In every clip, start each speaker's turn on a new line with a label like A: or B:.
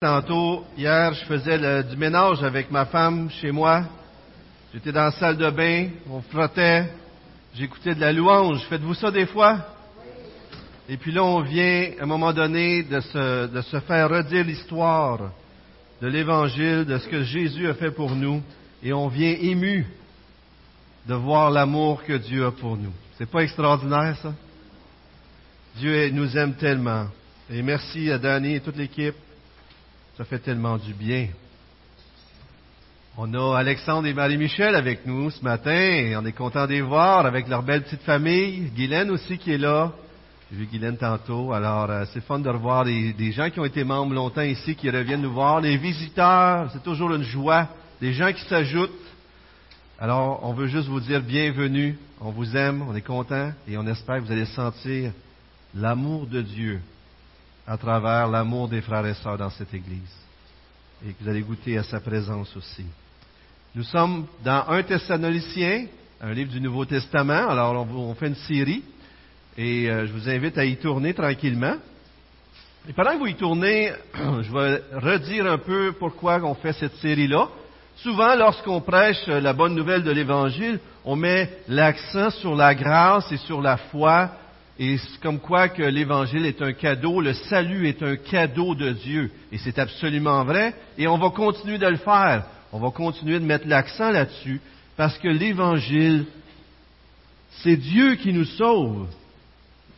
A: Tantôt, hier, je faisais du ménage avec ma femme chez moi. J'étais dans la salle de bain, on frottait, j'écoutais de la louange. Faites-vous ça des fois? Et puis là, on vient, à un moment donné, de se, de se faire redire l'histoire de l'Évangile, de ce que Jésus a fait pour nous. Et on vient ému de voir l'amour que Dieu a pour nous. C'est pas extraordinaire, ça? Dieu nous aime tellement. Et merci à Danny et toute l'équipe. Ça fait tellement du bien. On a Alexandre et Marie-Michel avec nous ce matin on est content de les voir avec leur belle petite famille. Guylaine aussi qui est là. J'ai vu Guylaine tantôt. Alors, euh, c'est fun de revoir des, des gens qui ont été membres longtemps ici qui reviennent nous voir. Les visiteurs, c'est toujours une joie. Des gens qui s'ajoutent. Alors, on veut juste vous dire bienvenue. On vous aime, on est content et on espère que vous allez sentir l'amour de Dieu à travers l'amour des frères et sœurs dans cette Église. Et que vous allez goûter à sa présence aussi. Nous sommes dans un Thessalonicien, un livre du Nouveau Testament. Alors, on, on fait une série. Et euh, je vous invite à y tourner tranquillement. Et pendant que vous y tournez, je vais redire un peu pourquoi on fait cette série-là. Souvent, lorsqu'on prêche la bonne nouvelle de l'Évangile, on met l'accent sur la grâce et sur la foi et c'est comme quoi que l'Évangile est un cadeau, le salut est un cadeau de Dieu. Et c'est absolument vrai. Et on va continuer de le faire. On va continuer de mettre l'accent là-dessus. Parce que l'Évangile, c'est Dieu qui nous sauve.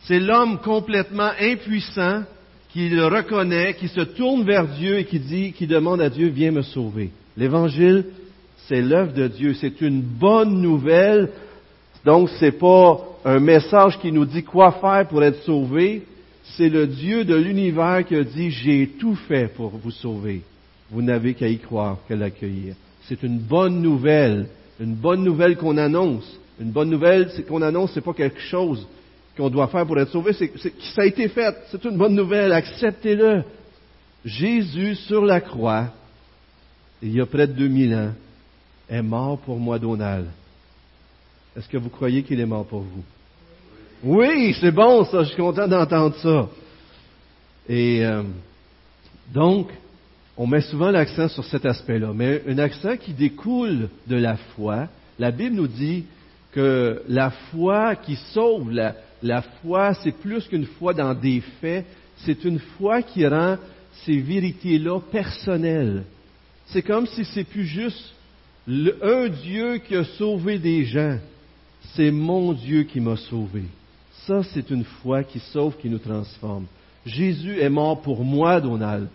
A: C'est l'homme complètement impuissant qui le reconnaît, qui se tourne vers Dieu et qui dit, qui demande à Dieu, viens me sauver. L'Évangile, c'est l'œuvre de Dieu. C'est une bonne nouvelle. Donc, c'est pas un message qui nous dit quoi faire pour être sauvé. C'est le Dieu de l'univers qui a dit, j'ai tout fait pour vous sauver. Vous n'avez qu'à y croire, qu'à l'accueillir. C'est une bonne nouvelle. Une bonne nouvelle qu'on annonce. Une bonne nouvelle, qu'on annonce, c'est pas quelque chose qu'on doit faire pour être sauvé, c'est, ça a été fait. C'est une bonne nouvelle. Acceptez-le. Jésus sur la croix, il y a près de 2000 ans, est mort pour moi, Donald. Est-ce que vous croyez qu'il est mort pour vous? Oui, c'est bon ça, je suis content d'entendre ça. Et euh, donc, on met souvent l'accent sur cet aspect-là, mais un accent qui découle de la foi. La Bible nous dit que la foi qui sauve, la, la foi, c'est plus qu'une foi dans des faits, c'est une foi qui rend ces vérités-là personnelles. C'est comme si c'est plus juste un Dieu qui a sauvé des gens. C'est mon Dieu qui m'a sauvé. Ça, c'est une foi qui sauve, qui nous transforme. Jésus est mort pour moi, Donald.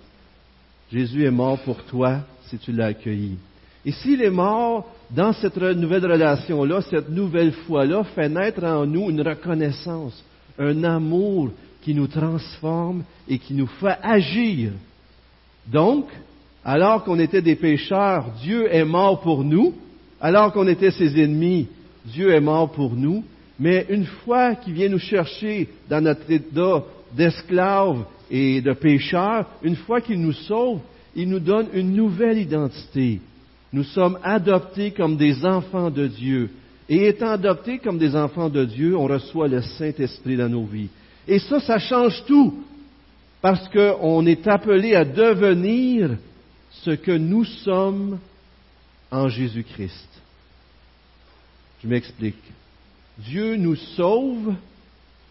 A: Jésus est mort pour toi si tu l'as accueilli. Et s'il est mort dans cette nouvelle relation-là, cette nouvelle foi-là fait naître en nous une reconnaissance, un amour qui nous transforme et qui nous fait agir. Donc, alors qu'on était des pécheurs, Dieu est mort pour nous. Alors qu'on était ses ennemis, Dieu est mort pour nous. Mais une fois qu'il vient nous chercher dans notre état d'esclaves et de pécheurs, une fois qu'il nous sauve, il nous donne une nouvelle identité. Nous sommes adoptés comme des enfants de Dieu. Et étant adoptés comme des enfants de Dieu, on reçoit le Saint-Esprit dans nos vies. Et ça, ça change tout. Parce qu'on est appelé à devenir ce que nous sommes en Jésus-Christ. Je m'explique. Dieu nous sauve,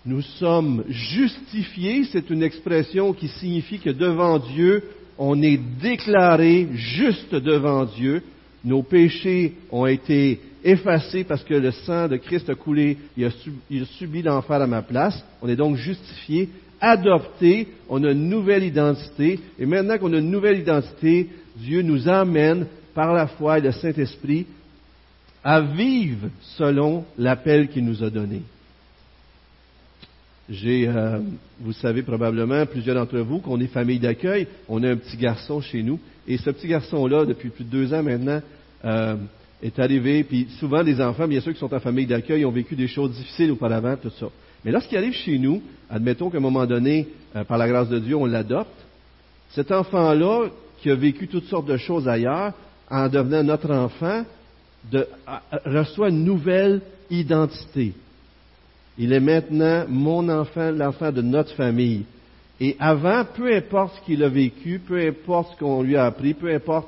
A: nous sommes justifiés, c'est une expression qui signifie que devant Dieu, on est déclaré juste devant Dieu. Nos péchés ont été effacés parce que le sang de Christ a coulé, il a, subi, l'enfer à ma place. On est donc justifié, adopté, on a une nouvelle identité. Et maintenant qu'on a une nouvelle identité, Dieu nous amène par la foi et le Saint-Esprit à vivre selon l'appel qu'il nous a donné. J'ai, euh, vous savez probablement, plusieurs d'entre vous, qu'on est famille d'accueil. On a un petit garçon chez nous. Et ce petit garçon-là, depuis plus de deux ans maintenant, euh, est arrivé. Puis souvent, les enfants, bien sûr, qui sont en famille d'accueil, ont vécu des choses difficiles auparavant, tout ça. Mais lorsqu'il arrive chez nous, admettons qu'à un moment donné, euh, par la grâce de Dieu, on l'adopte. Cet enfant-là, qui a vécu toutes sortes de choses ailleurs, en devenant notre enfant, reçoit une nouvelle identité. Il est maintenant mon enfant, l'enfant de notre famille. Et avant, peu importe ce qu'il a vécu, peu importe ce qu'on lui a appris, peu importe,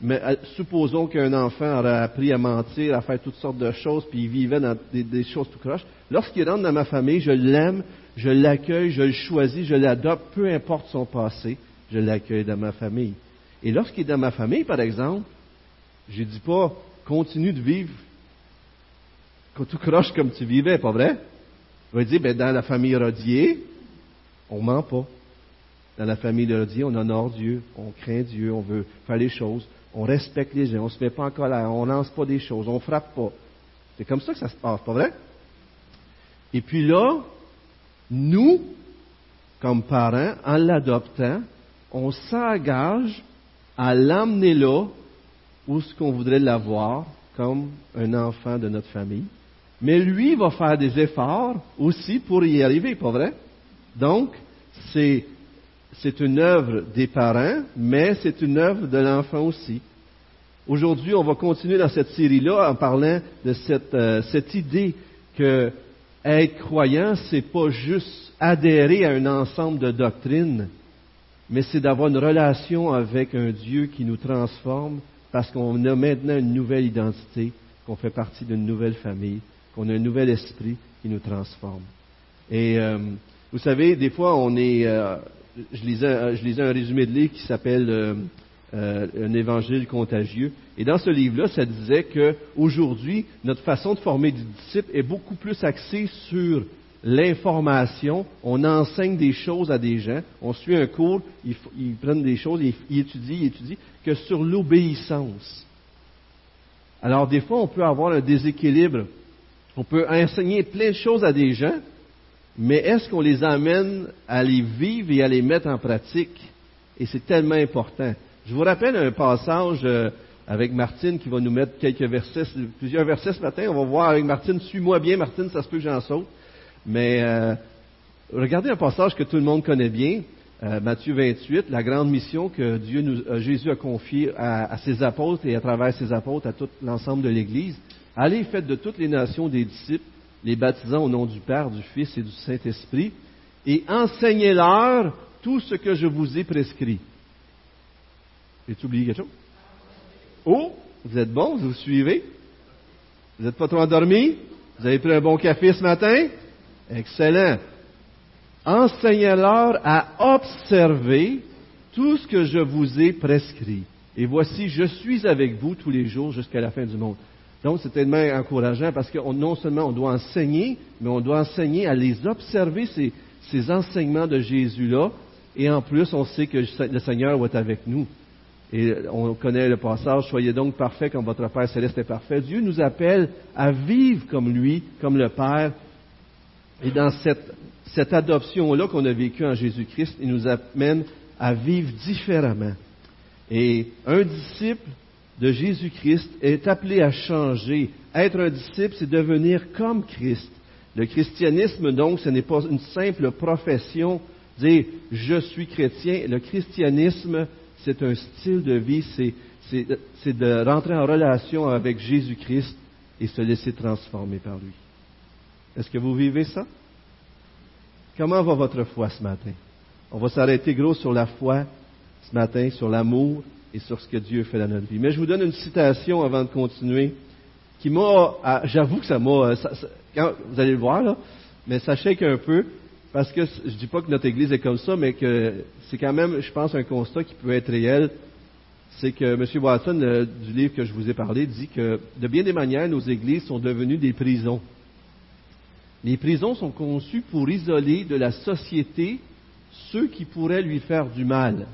A: mais euh, supposons qu'un enfant aurait appris à mentir, à faire toutes sortes de choses, puis il vivait dans des, choses tout croches. Lorsqu'il rentre dans ma famille, je l'aime, je l'accueille, je le choisis, je l'adopte, peu importe son passé, je l'accueille dans ma famille. Et lorsqu'il est dans ma famille, par exemple, je ne dis pas, continue de vivre tout croche comme tu vivais, pas vrai? Je vais dire, ben, dans la famille Rodier, on ment pas. Dans la famille Rodier, on honore Dieu, on craint Dieu, on veut faire les choses, on respecte les gens, on se met pas en colère, on lance pas des choses, on frappe pas. C'est comme ça que ça se passe, pas vrai? Et puis là, nous, comme parents, en l'adoptant, on s'engage à l'emmener là où ce qu'on voudrait l'avoir comme un enfant de notre famille. Mais lui va faire des efforts aussi pour y arriver, pas vrai? Donc, c'est, c'est une œuvre des parents, mais c'est une œuvre de l'enfant aussi. Aujourd'hui, on va continuer dans cette série-là en parlant de cette, euh, cette idée que être croyant, c'est pas juste adhérer à un ensemble de doctrines, mais c'est d'avoir une relation avec un Dieu qui nous transforme parce qu'on a maintenant une nouvelle identité, qu'on fait partie d'une nouvelle famille, qu'on a un nouvel esprit qui nous transforme. Et euh, vous savez, des fois, on est. Euh, je, lisais, lisais un résumé de livre qui s'appelle euh, Un évangile contagieux. Et dans ce livre-là, ça disait que aujourd'hui, notre façon de former des disciples est beaucoup plus axée sur l'information. On enseigne des choses à des gens. On suit un cours, ils, prennent des choses, ils, ils étudient, ils étudient, que sur l'obéissance. Alors, des fois, on peut avoir un déséquilibre on peut enseigner plein de choses à des gens, mais est-ce qu'on les amène à les vivre et à les mettre en pratique? Et c'est tellement important. Je vous rappelle un passage euh, avec Martine qui va nous mettre quelques versets, plusieurs versets ce matin. On va voir avec Martine. Suis-moi bien, Martine, ça se peut que j'en saute. Mais euh, regardez un passage que tout le monde connaît bien. Euh, Matthieu 28, la grande mission que Dieu nous, Jésus a confiée à, ses apôtres et à travers ses apôtres à tout l'ensemble de l'Église. Allez, faites de toutes les nations des disciples, les baptisant au nom du Père, du Fils et du Saint-Esprit, et enseignez-leur tout ce que je vous ai prescrit. J'ai-tu oublié quelque chose? Oh, vous êtes bon, vous suivez? Vous n'êtes pas trop endormi? Vous avez pris un bon café ce matin? Excellent. Enseignez-leur à observer tout ce que je vous ai prescrit. Et voici, je suis avec vous tous les jours jusqu'à la fin du monde. Donc, c'est tellement encourageant parce que non seulement on doit enseigner, mais on doit enseigner à les observer, ces, enseignements de Jésus-là. Et en plus, on sait que le Seigneur va être avec nous. Et on connaît le passage, soyez donc parfaits comme votre Père céleste est parfait. Dieu nous appelle à vivre comme lui, comme le Père. Et dans cette, adoption-là qu'on a vécue en Jésus-Christ, il nous amène à vivre différemment. Et un disciple de Jésus-Christ est appelé à changer. Être un disciple, c'est devenir comme Christ. Le christianisme, donc, ce n'est pas une simple profession, dire je suis chrétien. Le christianisme, c'est un style de vie, c'est de rentrer en relation avec Jésus-Christ et se laisser transformer par lui. Est-ce que vous vivez ça? Comment va votre foi ce matin? On va s'arrêter gros sur la foi ce matin, sur l'amour, et sur ce que Dieu fait dans notre vie. Mais je vous donne une citation avant de continuer, qui m'a, ah, j'avoue que ça m'a, vous allez le voir là, mais ça shake un peu, parce que je dis pas que notre Église est comme ça, mais que c'est quand même, je pense, un constat qui peut être réel. C'est que M. Watson, euh, du livre que je vous ai parlé, dit que de bien des manières, nos églises sont devenues des prisons. Les prisons sont conçues pour isoler de la société ceux qui pourraient lui faire du mal.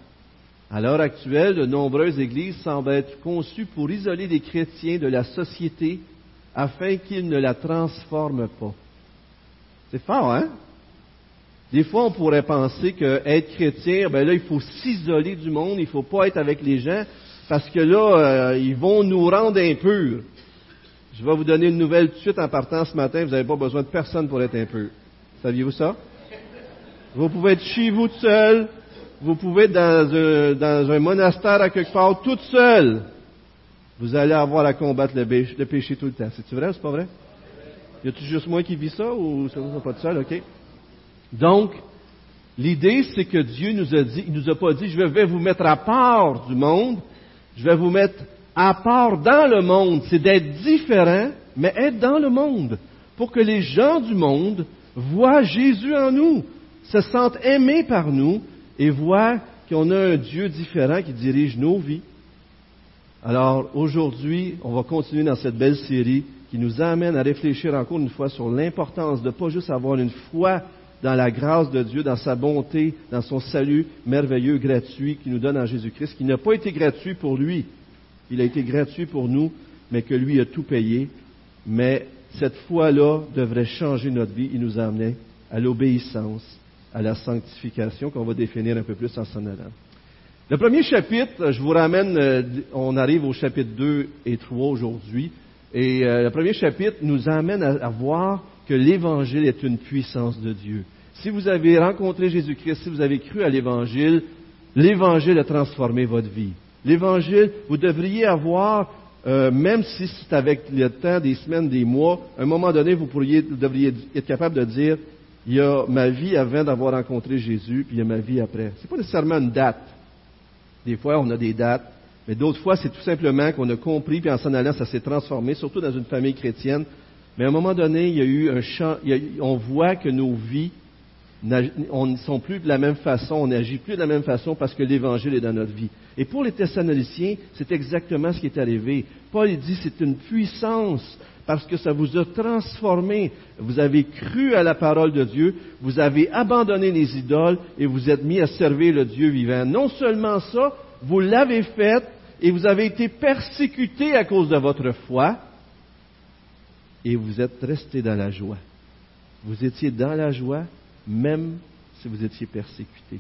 A: À l'heure actuelle, de nombreuses églises semblent être conçues pour isoler les chrétiens de la société afin qu'ils ne la transforment pas. C'est fort, hein? Des fois, on pourrait penser qu'être chrétien, ben là, il faut s'isoler du monde, il ne faut pas être avec les gens, parce que là, euh, ils vont nous rendre impurs. Je vais vous donner une nouvelle tout de suite en partant ce matin, vous n'avez pas besoin de personne pour être impur. Saviez-vous ça? Vous pouvez être chez vous tout seul, vous pouvez être dans un, monastère à quelque part toute seule. Vous allez avoir à combattre le, péché, tout le temps. C'est vrai ou c'est pas vrai? Y a-t-il juste moi qui vis ça ou c'est pas tout seul? OK? Donc,
B: L'idée, c'est que Dieu nous a dit, il nous a pas dit, je vais vous mettre à part du monde, je vais vous mettre à part dans le monde. C'est d'être différent, mais être dans le monde. Pour que les gens du monde voient Jésus en nous, se sentent aimés par nous et voient qu'on a un Dieu différent qui dirige nos vies. Alors aujourd'hui, on va continuer dans cette belle série qui nous amène à réfléchir encore une fois sur l'importance de ne pas juste avoir une foi dans la grâce de Dieu, dans sa bonté, dans son salut merveilleux, gratuit qu'il nous donne en Jésus-Christ, qui n'a pas été gratuit pour lui, il a été gratuit pour nous, mais que lui a tout payé. Mais cette foi-là devrait changer notre vie. Il nous amenait à l'obéissance, à la sanctification qu'on va définir un peu plus en s'en allant. Le premier chapitre, je vous ramène, euh, on arrive au chapitre 2 et 3 aujourd'hui, et euh, le premier chapitre nous amène à, voir que l'Évangile est une puissance de Dieu. Si vous avez rencontré Jésus-Christ, si vous avez cru à l'Évangile, l'Évangile a transformé votre vie. L'Évangile, vous devriez avoir, euh, même si c'est avec le temps, des semaines, des mois, à un moment donné, vous, pourriez, vous devriez être capable de dire, il y a ma vie avant d'avoir rencontré Jésus, puis il y a ma vie après. Ce n'est pas nécessairement une date. Des fois, on a des dates, mais d'autres fois, c'est tout simplement qu'on a compris, puis en s'en allant, ça s'est transformé, surtout dans une famille chrétienne. Mais à un moment donné, il y a eu un champ, on voit que nos vies on ne sont plus de la même façon, on n'agit plus de la même façon parce que l'Évangile est dans notre vie. Et pour les Thessaloniciens, c'est exactement ce qui est arrivé. Paul dit c'est une puissance parce que ça vous a transformé. Vous avez cru à la parole de Dieu, vous avez abandonné les idoles et vous êtes mis à servir le Dieu vivant. Non seulement ça, vous l'avez fait et vous avez été persécuté à cause de votre foi et vous êtes resté dans la joie. Vous étiez dans la joie même si vous étiez persécuté.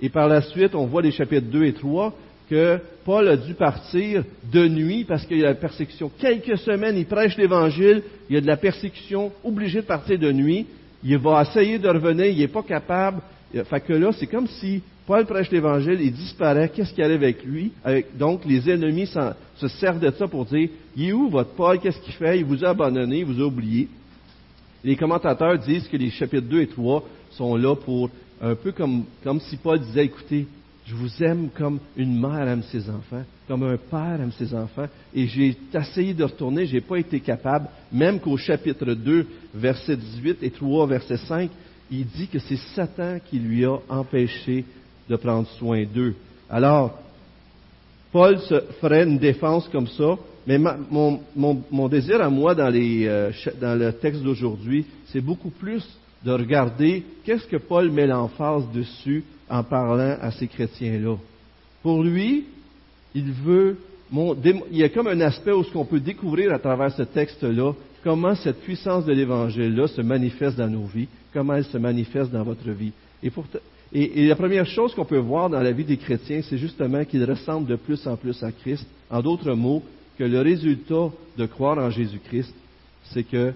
B: Et par la suite, on voit les chapitres 2 et 3 que Paul a dû partir de nuit parce qu'il y a la persécution. Quelques semaines, il prêche l'Évangile, il y a de la persécution, obligé de partir de nuit. Il va essayer de revenir, il n'est pas capable. Fait que là, c'est comme si Paul prêche l'Évangile, il disparaît, qu'est-ce qui arrive avec lui? donc, les ennemis se servent de ça pour dire, il est où votre Paul, qu'est-ce qu'il fait? Il vous a abandonné, il vous a oublié. Les commentateurs disent que les chapitres 2 et 3 sont là pour un peu comme, comme si Paul disait, écoutez, je vous aime comme une mère aime ses enfants, comme un père aime ses enfants, et j'ai essayé de retourner, je n'ai pas été capable, même qu'au chapitre 2, verset 18 et 3, verset 5, il dit que c'est Satan qui lui a empêché de prendre soin d'eux. Alors, Paul se ferait une défense comme ça, mais mon, désir à moi dans, euh, dans le texte d'aujourd'hui, c'est beaucoup plus de regarder qu'est-ce que Paul met l'emphase dessus en parlant à ces chrétiens-là. Pour lui, il veut, il y a comme un aspect où ce qu'on peut découvrir à travers ce texte-là, comment cette puissance de l'Évangile-là se manifeste dans nos vies, comment elle se manifeste dans votre vie. Et, et la première chose qu'on peut voir dans la vie des chrétiens, c'est justement qu'ils ressemblent de plus en plus à Christ. En d'autres mots, que le résultat de croire en Jésus-Christ, c'est que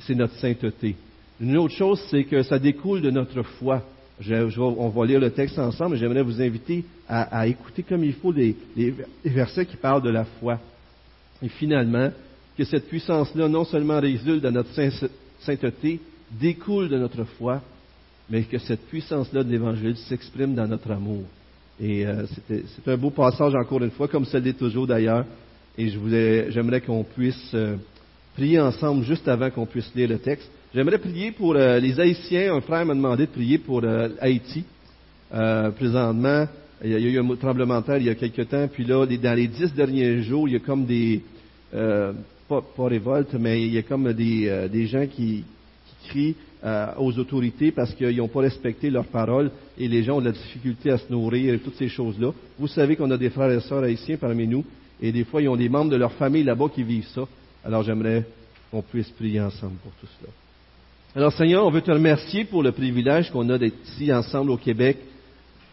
B: c'est notre sainteté. Une autre chose, c'est que ça découle de notre foi. on va lire le texte ensemble, mais j'aimerais vous inviter à, écouter comme il faut les, versets qui parlent de la foi. Et finalement, que cette puissance-là non seulement résulte de notre sainteté, découle de notre foi, mais que cette puissance-là de l'Évangile s'exprime dans notre amour. Et euh, c'est un beau passage encore une fois, comme ça l'est toujours d'ailleurs. Et j'aimerais qu'on puisse euh, prier ensemble juste avant qu'on puisse lire le texte. J'aimerais prier pour euh, les Haïtiens. Un frère m'a demandé de prier pour euh, Haïti. présentement, il y a eu un tremblement de terre il y a quelque temps. Puis là, dans les dix derniers jours, il y a comme des... pas, pas révolte, mais il y a comme des, des gens qui, qui crient aux autorités parce qu'ils n'ont pas respecté leurs paroles et les gens ont de la difficulté à se nourrir et toutes ces choses-là. Vous savez qu'on a des frères et sœurs haïtiens parmi nous et des fois, ils ont des membres de leur famille là-bas qui vivent ça. Alors, j'aimerais qu'on puisse prier ensemble pour tout cela. Alors, Seigneur, on veut te remercier pour le privilège qu'on a d'être ici ensemble au Québec.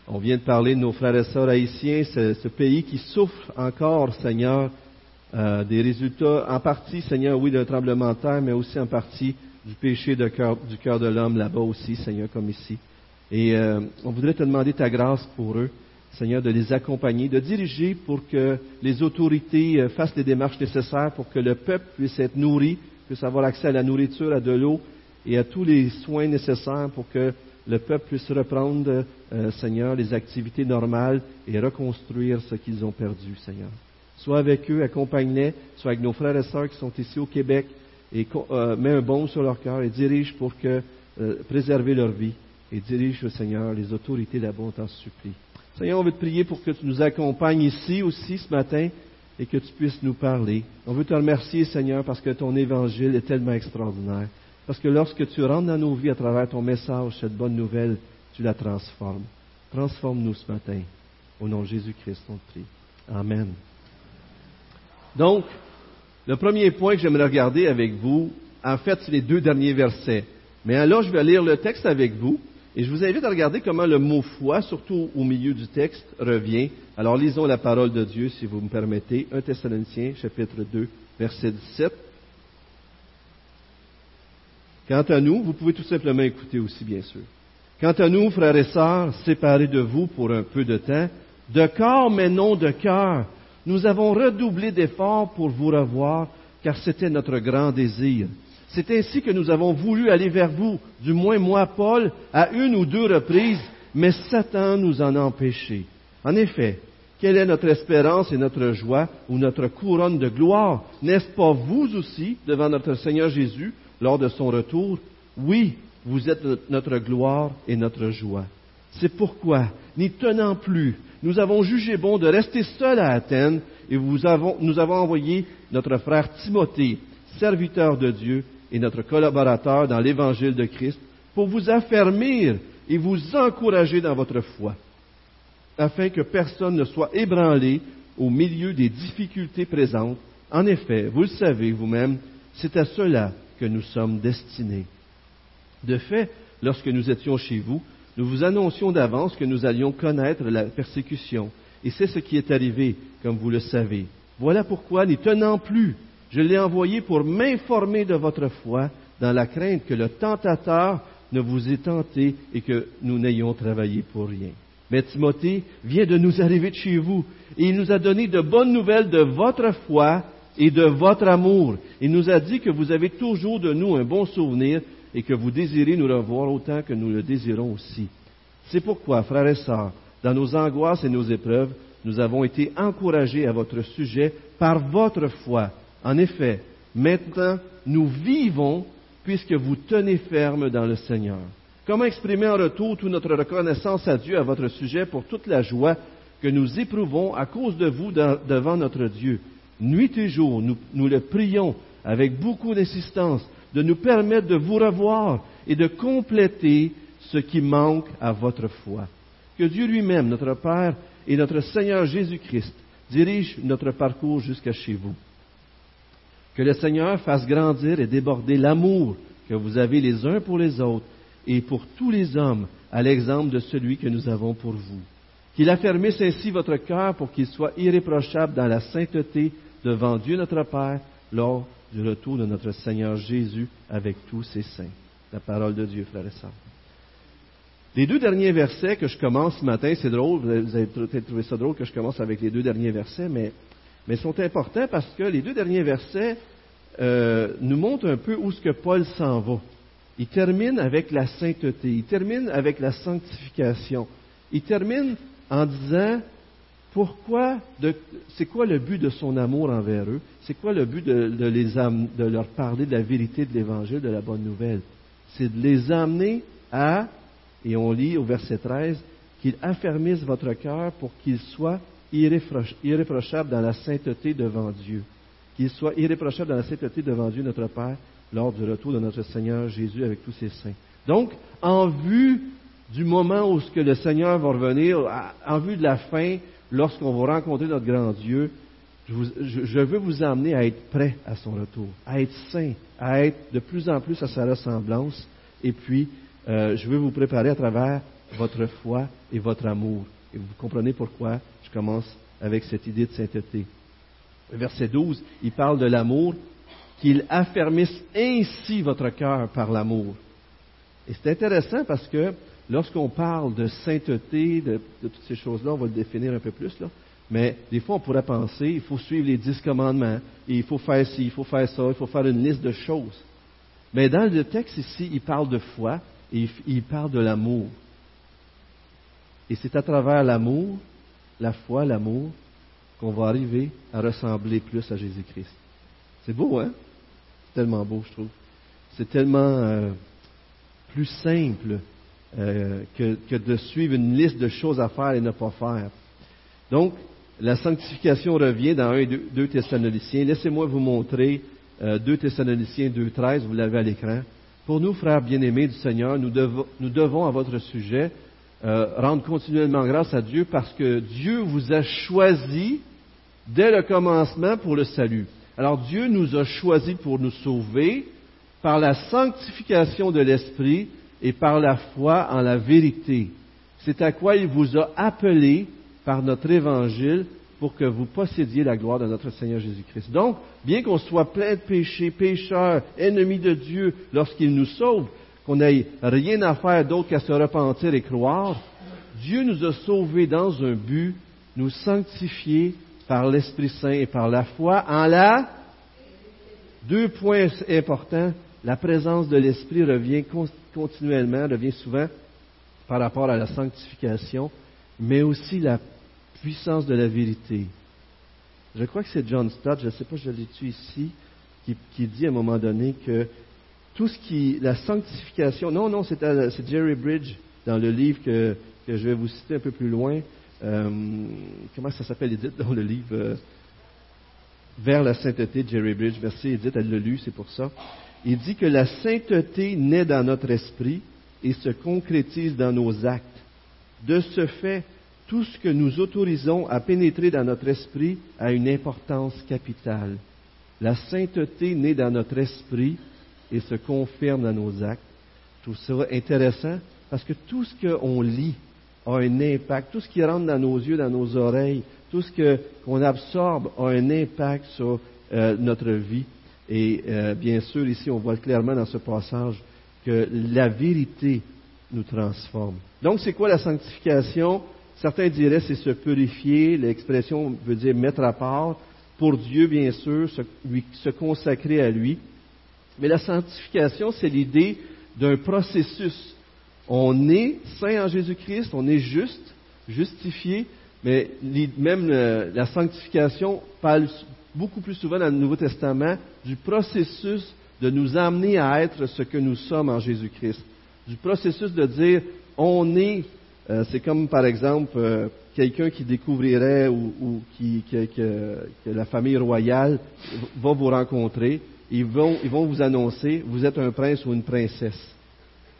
B: On vient de parler de nos frères et sœurs haïtiens, ce, pays qui souffre encore, Seigneur, euh, des résultats, en partie, Seigneur, oui, d'un tremblement de terre, mais aussi en partie du péché du cœur de l'homme là-bas aussi, Seigneur, comme ici. Et euh, on voudrait te demander ta grâce pour eux. Seigneur, de les accompagner, de diriger pour que les autorités euh, fassent les démarches nécessaires pour que le peuple puisse être nourri, puisse avoir accès à la nourriture, à de l'eau et à tous les soins nécessaires pour que le peuple puisse reprendre, euh, Seigneur, les activités normales et reconstruire ce qu'ils ont perdu, Seigneur. Sois avec eux, accompagne-les, sois avec nos frères et sœurs qui sont ici au Québec et euh, mets un bon sur leur cœur et dirige pour que, préserver leur vie et dirige, Seigneur, les autorités là-bas, t'en supplie. Seigneur, on veut te prier pour que tu nous accompagnes ici aussi ce matin et que tu puisses nous parler. On veut te remercier, Seigneur, parce que ton évangile est tellement extraordinaire. Parce que lorsque tu rentres dans nos vies à travers ton message, cette bonne nouvelle, tu la transformes. Transforme-nous ce matin. Au nom de Jésus-Christ, on te prie. Amen. Donc, le premier point que j'aimerais regarder avec vous, en fait, c'est les deux derniers versets. Mais alors, je vais lire le texte avec vous. Et je vous invite à regarder comment le mot foi, surtout au milieu du texte, revient. Alors lisons la parole de Dieu, si vous me permettez. 1 Thessaloniciens, chapitre 2, verset 17. Quant à nous, vous pouvez tout simplement écouter aussi, bien sûr. Quant à nous, frères et sœurs, séparés de vous pour un peu de temps, de corps mais non de cœur, nous avons redoublé d'efforts pour vous revoir, car c'était notre grand désir. C'est ainsi que nous avons voulu aller vers vous, du moins moi, Paul, à une ou deux reprises, mais Satan nous en a empêchés. En effet, quelle est notre espérance et notre joie ou notre couronne de gloire? N'est-ce pas vous aussi, devant notre Seigneur Jésus, lors de son retour? Oui, vous êtes notre gloire et notre joie. C'est pourquoi, n'y tenant plus, nous avons jugé bon de rester seuls à Athènes et nous avons envoyé notre frère Timothée, serviteur de Dieu, et notre collaborateur dans l'évangile de Christ pour vous affermir et vous encourager dans votre foi, afin que personne ne soit ébranlé au milieu des difficultés présentes. En effet, vous le savez vous-même, c'est à cela que nous sommes destinés. De fait, lorsque nous étions chez vous, nous vous annoncions d'avance que nous allions connaître la persécution, et c'est ce qui est arrivé, comme vous le savez. Voilà pourquoi, n'y tenant plus je l'ai envoyé pour m'informer de votre foi dans la crainte que le tentateur ne vous ait tenté et que nous n'ayons travaillé pour rien. Mais Timothée vient de nous arriver de chez vous et il nous a donné de bonnes nouvelles de votre foi et de votre amour. Il nous a dit que vous avez toujours de nous un bon souvenir et que vous désirez nous revoir autant que nous le désirons aussi. C'est pourquoi, frères et sœurs, dans nos angoisses et nos épreuves, nous avons été encouragés à votre sujet par votre foi en effet, maintenant, nous vivons puisque vous tenez ferme dans le Seigneur. Comment exprimer en retour toute notre reconnaissance à Dieu à votre sujet pour toute la joie que nous éprouvons à cause de vous devant notre Dieu? Nuit et jour, nous, nous le prions avec beaucoup d'insistance de nous permettre de vous revoir et de compléter ce qui manque à votre foi. Que Dieu lui-même, notre Père et notre Seigneur Jésus-Christ, dirige notre parcours jusqu'à chez vous. Que le Seigneur fasse grandir et déborder l'amour que vous avez les uns pour les autres et pour tous les hommes, à l'exemple de celui que nous avons pour vous. Qu'il affermisse ainsi votre cœur pour qu'il soit irréprochable dans la sainteté devant Dieu notre Père lors du retour de notre Seigneur Jésus avec tous ses saints. La parole de Dieu, frères et sœurs. Les deux derniers versets que je commence ce matin, c'est drôle, vous avez peut-être trouvé ça drôle que je commence avec les deux derniers versets, mais mais sont importants parce que les deux derniers versets euh, nous montrent un peu où ce que Paul s'en va. Il termine avec la sainteté, il termine avec la sanctification. Il termine en disant pourquoi, c'est quoi le but de son amour envers eux, c'est quoi le but de, les, de leur parler de la vérité de l'Évangile, de la bonne nouvelle? C'est de les amener à, et on lit au verset 13, qu'ils affermissent votre cœur pour qu'ils soient irréprochable dans la sainteté devant Dieu. Qu'il soit irréprochable dans la sainteté devant Dieu, notre Père, lors du retour de notre Seigneur Jésus avec tous ses saints. Donc, en vue du moment où ce que le Seigneur va revenir, en vue de la fin, lorsqu'on va rencontrer notre grand Dieu, je, veux vous amener à être prêt à son retour, à être saint, à être de plus en plus à sa ressemblance, et puis euh, je veux vous préparer à travers votre foi et votre amour. Et vous comprenez pourquoi je commence avec cette idée de sainteté. Verset 12, il parle de l'amour, qu'il affermisse ainsi votre cœur par l'amour. Et c'est intéressant parce que lorsqu'on parle de sainteté, de, toutes ces choses-là, on va le définir un peu plus, mais des fois on pourrait penser, il faut suivre les dix commandements, il faut faire ci, il faut faire ça, il faut faire une liste de choses. Mais dans le texte ici, il parle de foi, Et il parle de l'amour. Et c'est à travers l'amour, la foi, l'amour, qu'on va arriver à ressembler plus à Jésus-Christ. C'est beau, hein? C'est tellement beau, je trouve. C'est tellement euh, plus simple euh, que, de suivre une liste de choses à faire et ne pas faire. Donc, la sanctification revient dans 1 et 2, Thessaloniciens. Laissez-moi vous montrer 2 euh, Thessaloniciens 2.13, vous l'avez à l'écran. Pour nous, frères bien-aimés du Seigneur, nous devons, à votre sujet rendre continuellement grâce à Dieu parce que Dieu vous a choisi dès le commencement pour le salut. Alors Dieu nous a choisis pour nous sauver par la sanctification de l'Esprit et par la foi en la vérité. C'est à quoi il vous a appelé par notre évangile pour que vous possédiez la gloire de notre Seigneur Jésus-Christ. Donc, bien qu'on soit plein de péchés, pécheurs, ennemis de Dieu lorsqu'il nous sauve, qu'on n'ait rien à faire d'autre qu'à se repentir et croire, Dieu nous a sauvés dans un but, nous sanctifier par l'Esprit Saint et par la foi en la deux points importants. La présence de l'Esprit revient continuellement, revient souvent par rapport à la sanctification, mais aussi la puissance de la vérité. Je crois que c'est John Stott, je ne sais pas, je l'ai tu ici, qui, dit à un moment donné que tout ce qui, la sanctification, non, non, c'est Jerry Bridge dans le livre que, que je vais vous citer un peu plus loin, euh, comment ça s'appelle, Edith, dans le livre euh, Vers la sainteté Jerry Bridge. Merci, Edith, elle l'a lu, c'est pour ça. Il dit que la sainteté naît dans notre esprit et se concrétise dans nos actes. De ce fait, tout ce que nous autorisons à pénétrer dans notre esprit a une importance capitale. La sainteté naît dans notre esprit et se confirme dans nos actes. Tout ça intéressant parce que tout ce qu'on lit a un impact. Tout ce qui rentre dans nos yeux, dans nos oreilles, tout ce qu'on absorbe a un impact sur euh, notre vie. Et euh, bien sûr, ici, on voit clairement dans ce passage que la vérité nous transforme. Donc, c'est quoi la sanctification? Certains diraient c'est se purifier. L'expression veut dire mettre à part pour Dieu, bien sûr, se, se consacrer à lui. Mais la sanctification, c'est l'idée d'un processus on est saint en Jésus-Christ, on est juste, justifié, mais même la sanctification parle beaucoup plus souvent dans le Nouveau Testament du processus de nous amener à être ce que nous sommes en Jésus-Christ. Du processus de dire, on est, euh, c'est comme par exemple euh, quelqu'un qui découvrirait ou, qui, que, la famille royale va vous rencontrer, ils vont, ils vont vous annoncer, vous êtes un prince ou une princesse.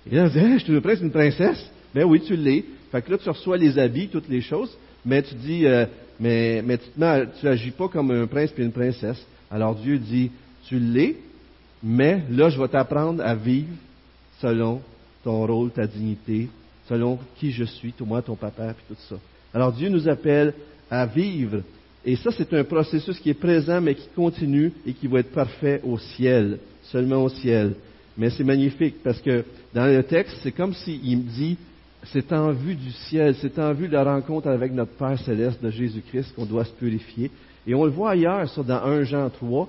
B: Et là, on dit, je suis un prince, une princesse? Ben oui, tu l'es. Fait que là, tu reçois les habits, toutes les choses, mais tu dis, euh, mais, mais tu n'agis pas comme un prince puis une princesse. Alors Dieu dit, tu l'es, mais là, je vais t'apprendre à vivre selon ton rôle, ta dignité, selon qui je suis, toi, ton papa, puis tout ça. Alors Dieu nous appelle à vivre. Et ça, c'est un processus qui est présent, mais qui continue et qui va être parfait au ciel, seulement au ciel. Mais c'est magnifique parce que dans le texte, c'est comme s'il me dit, c'est en vue du ciel, c'est en vue de la rencontre avec notre Père céleste de Jésus-Christ qu'on doit se purifier. Et on le voit ailleurs, ça, dans 1 Jean 3.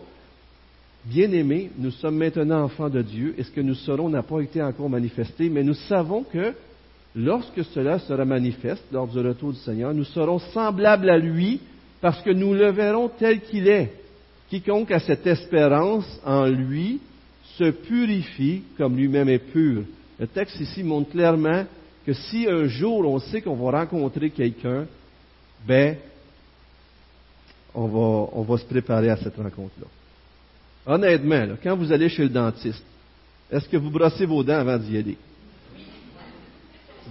B: Bien-aimés, nous sommes maintenant enfants de Dieu, et ce que nous serons n'a pas été encore manifesté, mais nous savons que lorsque cela sera manifeste, lors du retour du Seigneur, nous serons semblables à lui, parce que nous le verrons tel qu'il est. Quiconque a cette espérance en lui se purifie comme lui-même est pur. Le texte ici montre clairement que si un jour on sait qu'on va rencontrer quelqu'un, ben, on va, on va se préparer à cette rencontre-là. Honnêtement, quand vous allez chez le dentiste, est-ce que vous brossez vos dents avant d'y aller?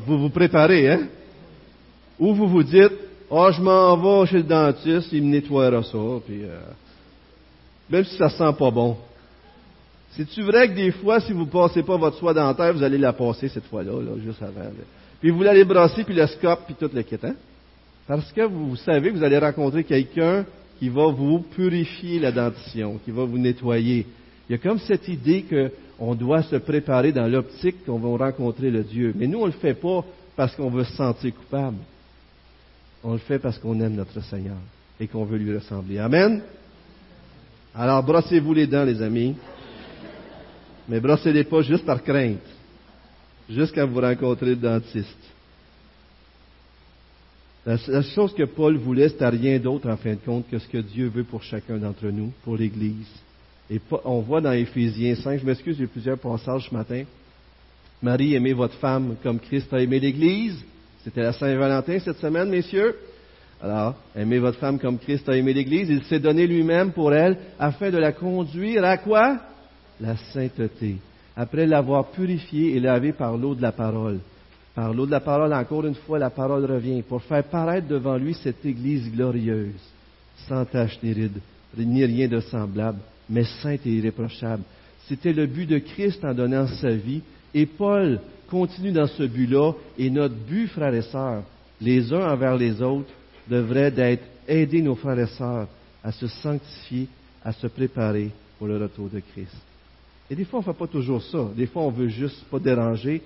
B: Vous vous préparez, hein? Ou vous vous dites, oh, je m'en vais chez le dentiste, il me nettoiera ça, puis euh, même si ça sent pas bon. C'est-tu vrai que des fois, si vous ne passez pas votre soie dentaire, vous allez la passer cette fois-là, là, juste avant. Puis vous l'allez brasser, puis le scope, puis tout le kit, hein? Parce que vous, savez que vous allez rencontrer quelqu'un qui va vous purifier la dentition, qui va vous nettoyer. Il y a comme cette idée qu'on doit se préparer dans l'optique qu'on va rencontrer le Dieu. Mais nous, on ne le fait pas parce qu'on veut se sentir coupable. On le fait parce qu'on aime notre Seigneur et qu'on veut lui ressembler. Amen. Alors, brossez-vous les dents, les amis mais brossez-les pas juste par crainte. jusqu'à vous rencontrer le dentiste. La, chose que Paul voulait, c'était rien d'autre en fin de compte que ce que Dieu veut pour chacun d'entre nous, pour l'Église. Et on voit dans Éphésiens 5, je m'excuse, j'ai plusieurs passages ce matin. Marie, aimez votre femme comme Christ a aimé l'Église. C'était la Saint-Valentin cette semaine, messieurs. Alors, aimez votre femme comme Christ a aimé l'Église. Il s'est donné lui-même pour elle afin de la conduire à quoi? La sainteté. Après l'avoir purifiée et lavée par l'eau de la parole. Par l'eau de la parole, encore une fois, la parole revient pour faire paraître devant lui cette Église glorieuse, sans tache ni ride, ni rien de semblable, mais sainte et irréprochable. C'était le but de Christ en donnant sa vie. Et Paul continue dans ce but-là. Et notre but, frères et sœurs, les uns envers les autres, devrait d'être aider nos frères et sœurs à se sanctifier, à se préparer pour le retour de Christ. Et des fois, on ne fait pas toujours ça. Des fois, on veut juste pas déranger.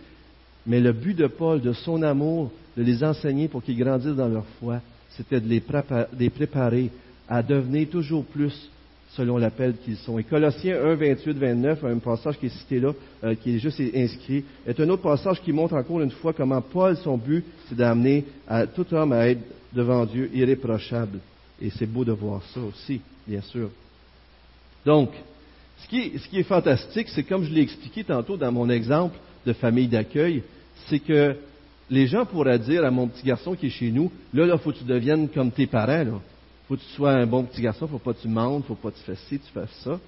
B: Mais le but de Paul, de son amour, de les enseigner pour qu'ils grandissent dans leur foi, c'était de les préparer à devenir toujours plus selon l'appel qu'ils sont. Et Colossiens 1, 28, 29, un passage qui est cité là, euh, qui est juste inscrit, est un autre passage qui montre encore une fois comment Paul, son but, c'est d'amener tout homme à être devant Dieu irréprochable. Et c'est beau de voir ça aussi, bien sûr. Donc, ce qui, ce qui est fantastique, c'est comme je l'ai expliqué tantôt dans mon exemple de famille d'accueil, c'est que les gens pourraient dire à mon petit garçon qui est chez nous, là, là, faut que tu deviennes comme tes parents, là faut que tu sois un bon petit garçon, faut pas que tu mentes, faut pas que tu fasses ci, tu fasses ça.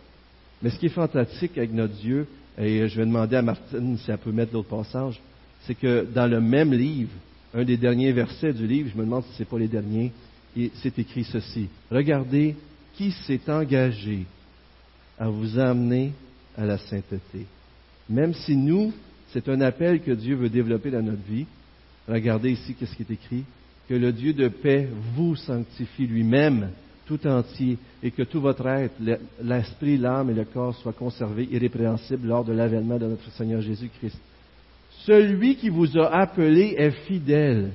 B: Mais ce qui est fantastique avec notre Dieu, et je vais demander à Martine si elle peut mettre l'autre passage, c'est que dans le même livre, un des derniers versets du livre, je me demande si ce n'est pas les derniers, c'est écrit ceci. Regardez qui s'est engagé à vous amener à la sainteté. Même si nous, c'est un appel que Dieu veut développer dans notre vie, regardez ici qu'est-ce qui est écrit que le Dieu de paix vous sanctifie lui-même tout entier et que tout votre être, l'esprit, l'âme et le corps soient conservés irrépréhensibles lors de l'avènement de notre Seigneur Jésus-Christ. Celui qui vous a appelé est fidèle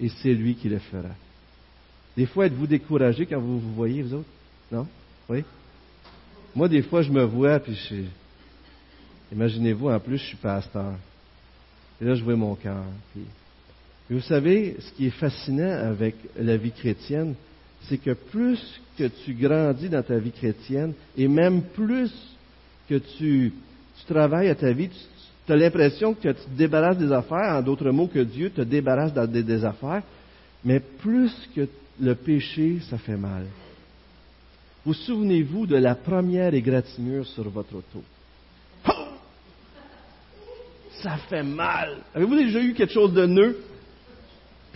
B: et c'est lui qui le fera. Des fois, êtes-vous découragé quand vous vous voyez, vous autres? Non? Oui? Moi, des fois, je me vois, puis je... Imaginez-vous, en plus, je suis pasteur. Et là, je vois mon cœur. Vous savez, ce qui est fascinant avec la vie chrétienne, c'est que plus que tu grandis dans ta vie chrétienne, et même plus que tu, travailles à ta vie, tu, as l'impression que tu te débarrasses des affaires, en d'autres mots que Dieu te débarrasse des, des affaires, mais plus que le péché, ça fait mal. Vous souvenez-vous de la première égratignure sur votre auto? Ça fait mal. Avez-vous déjà eu quelque chose de nœud?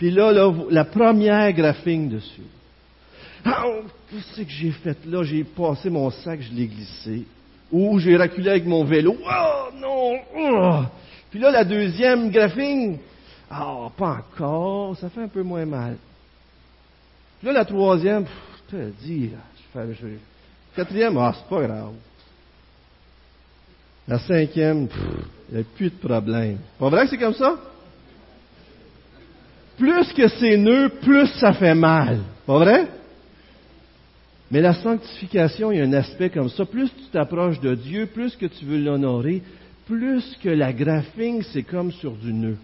B: Puis là, la première graphine dessus. Ah, qu'est-ce que j'ai fait là? J'ai passé mon sac, je l'ai glissé. Ou j'ai reculé avec mon vélo. Oh non! Oh! Puis là, la deuxième graphine. Ah, pas encore. Ça fait un peu moins mal. Puis là, la troisième, je te dis, je fais, je... quatrième, ah, c'est pas grave. La cinquième, il n'y a plus de problème. Pas vrai que c'est comme ça? Plus que c'est nœuds, plus ça fait mal. Pas vrai? Mais la sanctification, il y a un aspect comme ça. Plus tu t'approches de Dieu, plus que tu veux l'honorer, plus que la graphine, c'est comme sur du nœud.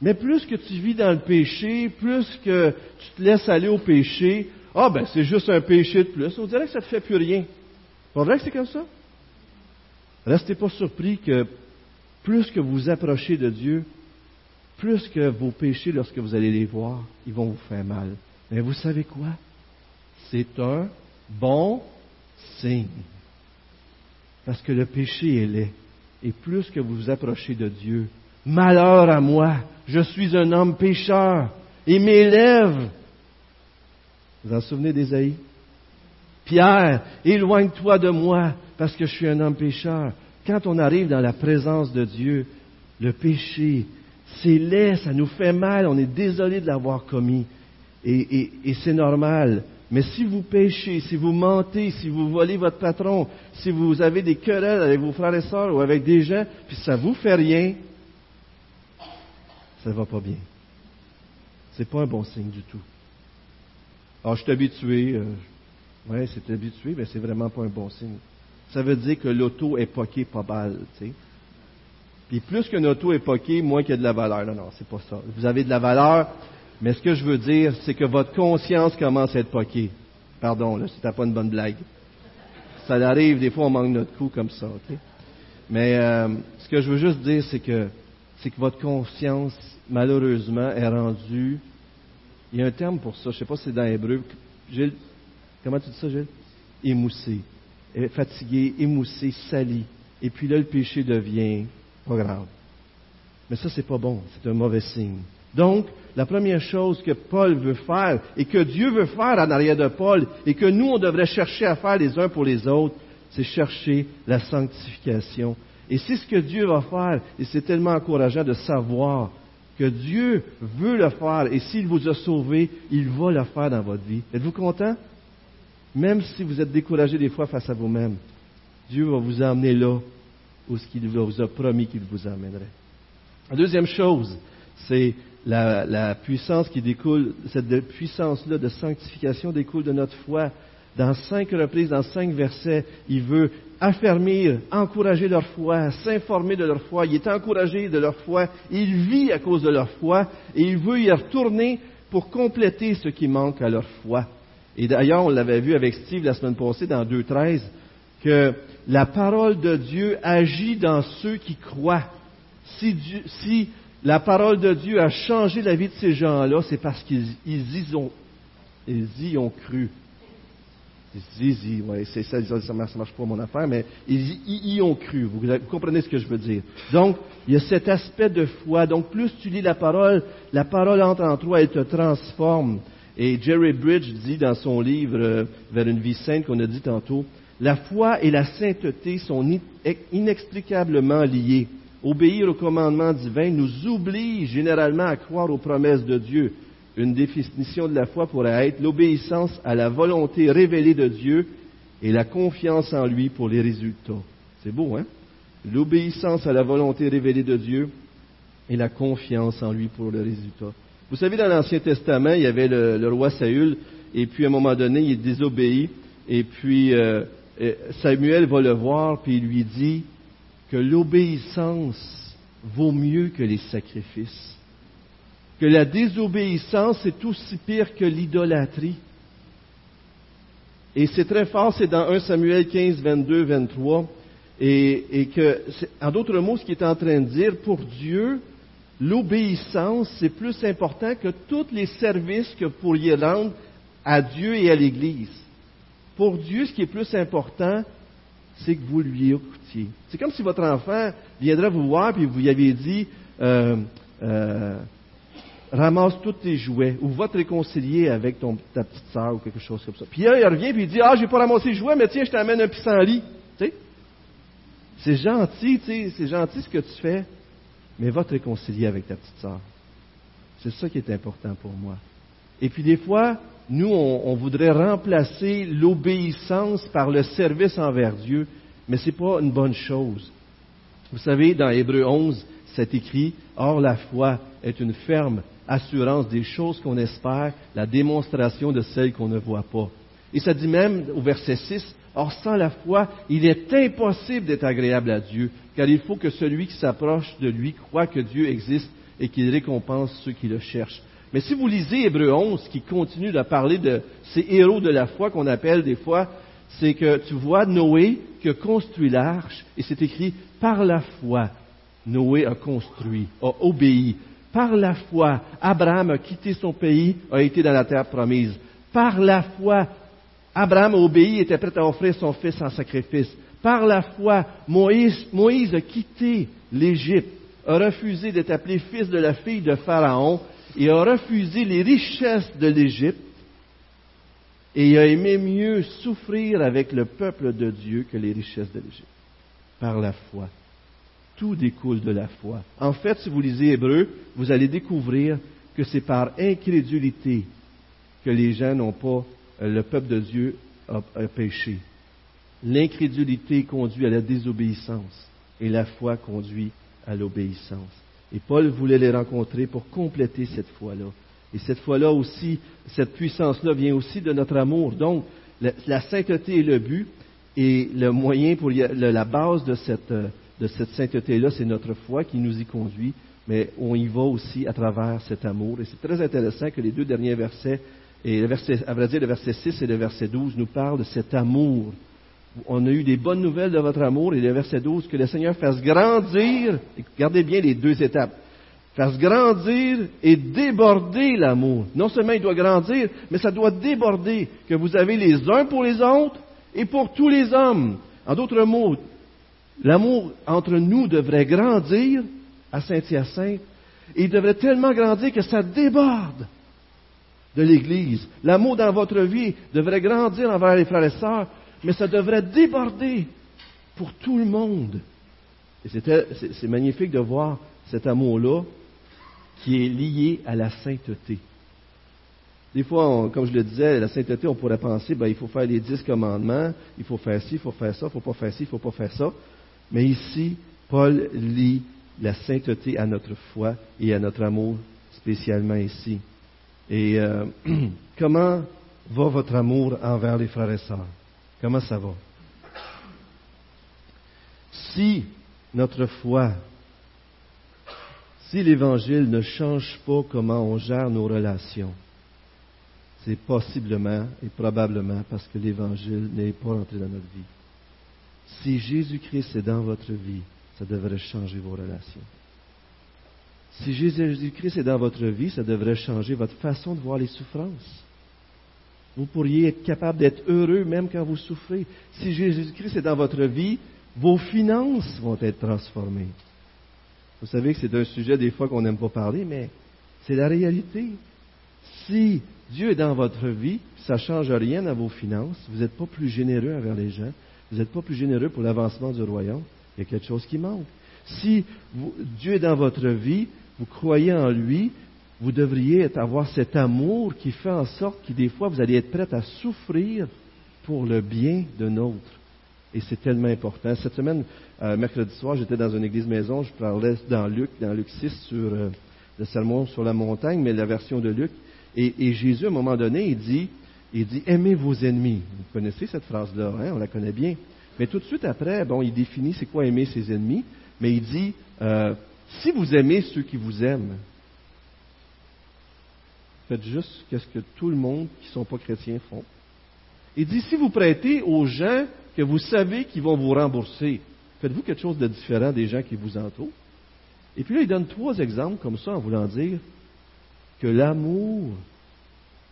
B: Mais plus que tu vis dans le péché, plus que tu te laisses aller au péché, ah ben c'est juste un péché de plus. On dirait que ça ne te fait plus rien. Pas vrai que c'est comme ça? Restez pas surpris que plus que vous approchez de Dieu, plus que vos péchés, lorsque vous allez les voir, ils vont vous faire mal. Mais vous savez quoi? C'est un bon signe. Parce que le péché est laid. Et plus que vous vous approchez de Dieu, malheur à moi, je suis un homme pécheur, et mes lèvres. Vous en souvenez d'Ésaïe? Pierre, éloigne-toi de moi, parce que je suis un homme pécheur. Quand on arrive dans la présence de Dieu, le péché c'est laid, ça nous fait mal, on est désolé de l'avoir commis. Et, c'est normal. Mais si vous péchez, si vous mentez, si vous volez votre patron, si vous avez des querelles avec vos frères et sœurs ou avec des gens, puis ça vous fait rien, ça ne va pas bien. C'est pas un bon signe du tout. Alors, je suis habitué. Euh, oui, c'est habitué, mais c'est vraiment pas un bon signe. Ça veut dire que l'auto est poquée pas mal, tu sais. Puis plus qu'un auto est poqué, moins qu'il y a de la valeur. Non, non, c'est pas ça. Vous avez de la valeur, mais ce que je veux dire, c'est que votre conscience commence à être poquée. Pardon, là, c'était pas une bonne blague. Ça arrive, des fois, on manque notre coup comme ça, ok? Mais euh, ce que je veux juste dire, c'est que c'est que votre conscience, malheureusement, est rendue. Il y a un terme pour ça. Je sais pas si c'est dans l'hébreu. Gilles, comment tu dis ça, Gilles? Émoussé, fatigué, émoussé, sali. Et puis là, le péché devient pas grave. Mais ça, c'est pas bon. C'est un mauvais signe. Donc, la première chose que Paul veut faire et que Dieu veut faire en arrière de Paul et que nous, on devrait chercher à faire les uns pour les autres, c'est chercher la sanctification. Et c'est ce que Dieu va faire. Et c'est tellement encourageant de savoir que Dieu veut le faire. Et s'il vous a sauvé, il va le faire dans votre vie. Êtes-vous content? Même si vous êtes découragé des fois face à vous-même, Dieu va vous emmener là où ce qu'il vous a promis qu'il vous emmènerait. La deuxième chose, c'est la, puissance qui découle, cette puissance-là de sanctification découle de notre foi. Dans cinq reprises, dans cinq versets, il veut affermir, encourager leur foi, s'informer de leur foi. Il est encouragé de leur foi. Il vit à cause de leur foi et il veut y retourner pour compléter ce qui manque à leur foi. Et d'ailleurs, on l'avait vu avec Steve la semaine passée dans 2.13, que la parole de Dieu agit dans ceux qui croient. Si, si la parole de Dieu a changé la vie de ces gens-là, c'est parce qu'ils y, ont, ils y ont cru. Zizi, ouais, c'est ça, ça marche, pas mon affaire, mais ils y, ont cru. Vous, comprenez ce que je veux dire. Donc, il y a cet aspect de foi. Donc, plus tu lis la parole, la parole entre en toi, elle te transforme. Et Jerry Bridge dit dans son livre euh, Vers une vie sainte qu'on a dit tantôt, la foi et la sainteté sont inextricablement liées. Obéir au commandement divin nous oblige généralement à croire aux promesses de Dieu. Une définition de la foi pourrait être l'obéissance à la volonté révélée de Dieu et la confiance en lui pour les résultats. C'est beau, hein? L'obéissance à la volonté révélée de Dieu et la confiance en lui pour les résultats. Vous savez, dans l'Ancien Testament, il y avait le, roi Saül, et puis à un moment donné, il désobéit, et puis euh, Samuel va le voir, puis il lui dit que l'obéissance vaut mieux que les sacrifices, que la désobéissance est aussi pire que l'idolâtrie. Et c'est très fort, c'est dans 1 Samuel 15, 22, 23, et, que, en d'autres mots, ce qu'il est en train de dire, pour Dieu, l'obéissance, c'est plus important que tous les services que vous pourriez rendre à Dieu et à l'Église. Pour Dieu, ce qui est plus important, c'est que vous lui écoutiez. C'est comme si votre enfant viendrait vous voir et vous lui aviez dit euh, euh, ramasse tous tes jouets ou va te réconcilier avec ta petite sœur ou quelque chose comme ça. Puis là, il revient et il dit Ah, j'ai pas ramassé les jouets, mais tiens, je t'amène un pissenlit. C'est gentil, c'est gentil ce que tu fais, mais va te réconcilier avec ta petite sœur. C'est ça qui est important pour moi. Et puis des fois, nous, on, voudrait remplacer l'obéissance par le service envers Dieu, mais ce n'est pas une bonne chose. Vous savez, dans Hébreu 11, c'est écrit, Or la foi est une ferme assurance des choses qu'on espère, la démonstration de celles qu'on ne voit pas. Et ça dit même au verset 6, Or sans la foi, il est impossible d'être agréable à Dieu, car il faut que celui qui s'approche de lui croit que Dieu existe et qu'il récompense ceux qui le cherchent. Mais si vous lisez Hébreu 11, qui continue de parler de ces héros de la foi qu'on appelle des fois, c'est que tu vois Noé qui a construit l'arche, et c'est écrit par la foi, Noé a construit, a obéi. Par la foi, Abraham a quitté son pays, a été dans la terre promise. Par la foi, Abraham a obéi, était prêt à offrir son fils en sacrifice. Par la foi, Moïse, Moïse a quitté l'Égypte, a refusé d'être appelé fils de la fille de Pharaon il a refusé les richesses de l'Égypte et il a aimé mieux souffrir avec le peuple de Dieu que les richesses de l'Égypte, par la foi. Tout découle de la foi. En fait, si vous lisez Hébreu, vous allez découvrir que c'est par incrédulité que les gens n'ont pas, euh, le peuple de Dieu a, a péché. L'incrédulité conduit à la désobéissance et la foi conduit à l'obéissance. Et Paul voulait les rencontrer pour compléter cette foi-là. Et cette foi-là aussi, cette puissance-là vient aussi de notre amour. Donc, la, sainteté est le but et le moyen pour la base de cette, de cette sainteté-là, c'est notre foi qui nous y conduit, mais on y va aussi à travers cet amour. Et c'est très intéressant que les deux derniers versets, et le verset, à vrai dire le verset 6 et le verset 12, nous parlent de cet amour. On a eu des bonnes nouvelles de votre amour, et le verset 12, que le Seigneur fasse grandir, regardez bien les deux étapes, fasse grandir et déborder l'amour. Non seulement il doit grandir, mais ça doit déborder, que vous avez les uns pour les autres et pour tous les hommes. En d'autres mots, l'amour entre nous devrait grandir à Saint-Hyacinthe, et il devrait tellement grandir que ça déborde de l'Église. L'amour dans votre vie devrait grandir envers les frères et sœurs, mais ça devrait déborder pour tout le monde. Et c'est magnifique de voir cet amour-là qui est lié à la sainteté. Des fois, comme je le disais, la sainteté, on pourrait penser, ben, il faut faire les dix commandements, il faut faire ci, il faut faire ça, il faut pas faire ci, il faut pas faire ça. Mais ici, Paul lie la sainteté à notre foi et à notre amour, spécialement ici. Et euh, comment va votre amour envers les frères et sœurs? Comment ça va? Si notre foi si l'Évangile ne change pas comment on gère nos relations, c'est possiblement et probablement parce que l'Évangile n'est pas entré dans notre vie. Si Jésus-Christ est dans votre vie, ça devrait changer vos relations. Si Jésus-Christ est dans votre vie, ça devrait changer votre façon de voir les souffrances. Vous pourriez être capable d'être heureux même quand vous souffrez. Si Jésus-Christ est dans votre vie, vos finances vont être transformées. Vous savez que c'est un sujet des fois qu'on n'aime pas parler, mais c'est la réalité. Si Dieu est dans votre vie, ça ne change rien à vos finances, vous n'êtes pas plus généreux envers les gens, vous n'êtes pas plus généreux pour l'avancement du royaume, il y a quelque chose qui manque. Si Dieu est dans votre vie, vous croyez en lui, vous devriez avoir cet amour qui fait en sorte que des fois vous allez être prêt à souffrir pour le bien d'un autre. Et c'est tellement important. Cette semaine, euh, mercredi soir, j'étais dans une église maison, je parlais dans Luc, dans Luc 6, sur euh, le sermon sur la montagne, mais la version de Luc. Et, Jésus, à un moment donné, il dit, il dit, aimez vos ennemis. Vous connaissez cette phrase-là, hein? on la connaît bien. Mais tout de suite après, bon, il définit c'est quoi aimer ses ennemis, mais il dit, euh, si vous aimez ceux qui vous aiment, faites juste ce que tout le monde qui ne sont pas chrétiens font. Il dit, si vous prêtez aux gens que vous savez qu'ils vont vous rembourser, faites-vous quelque chose de différent des gens qui vous entourent? Et puis là, il donne trois exemples comme ça en voulant dire que l'amour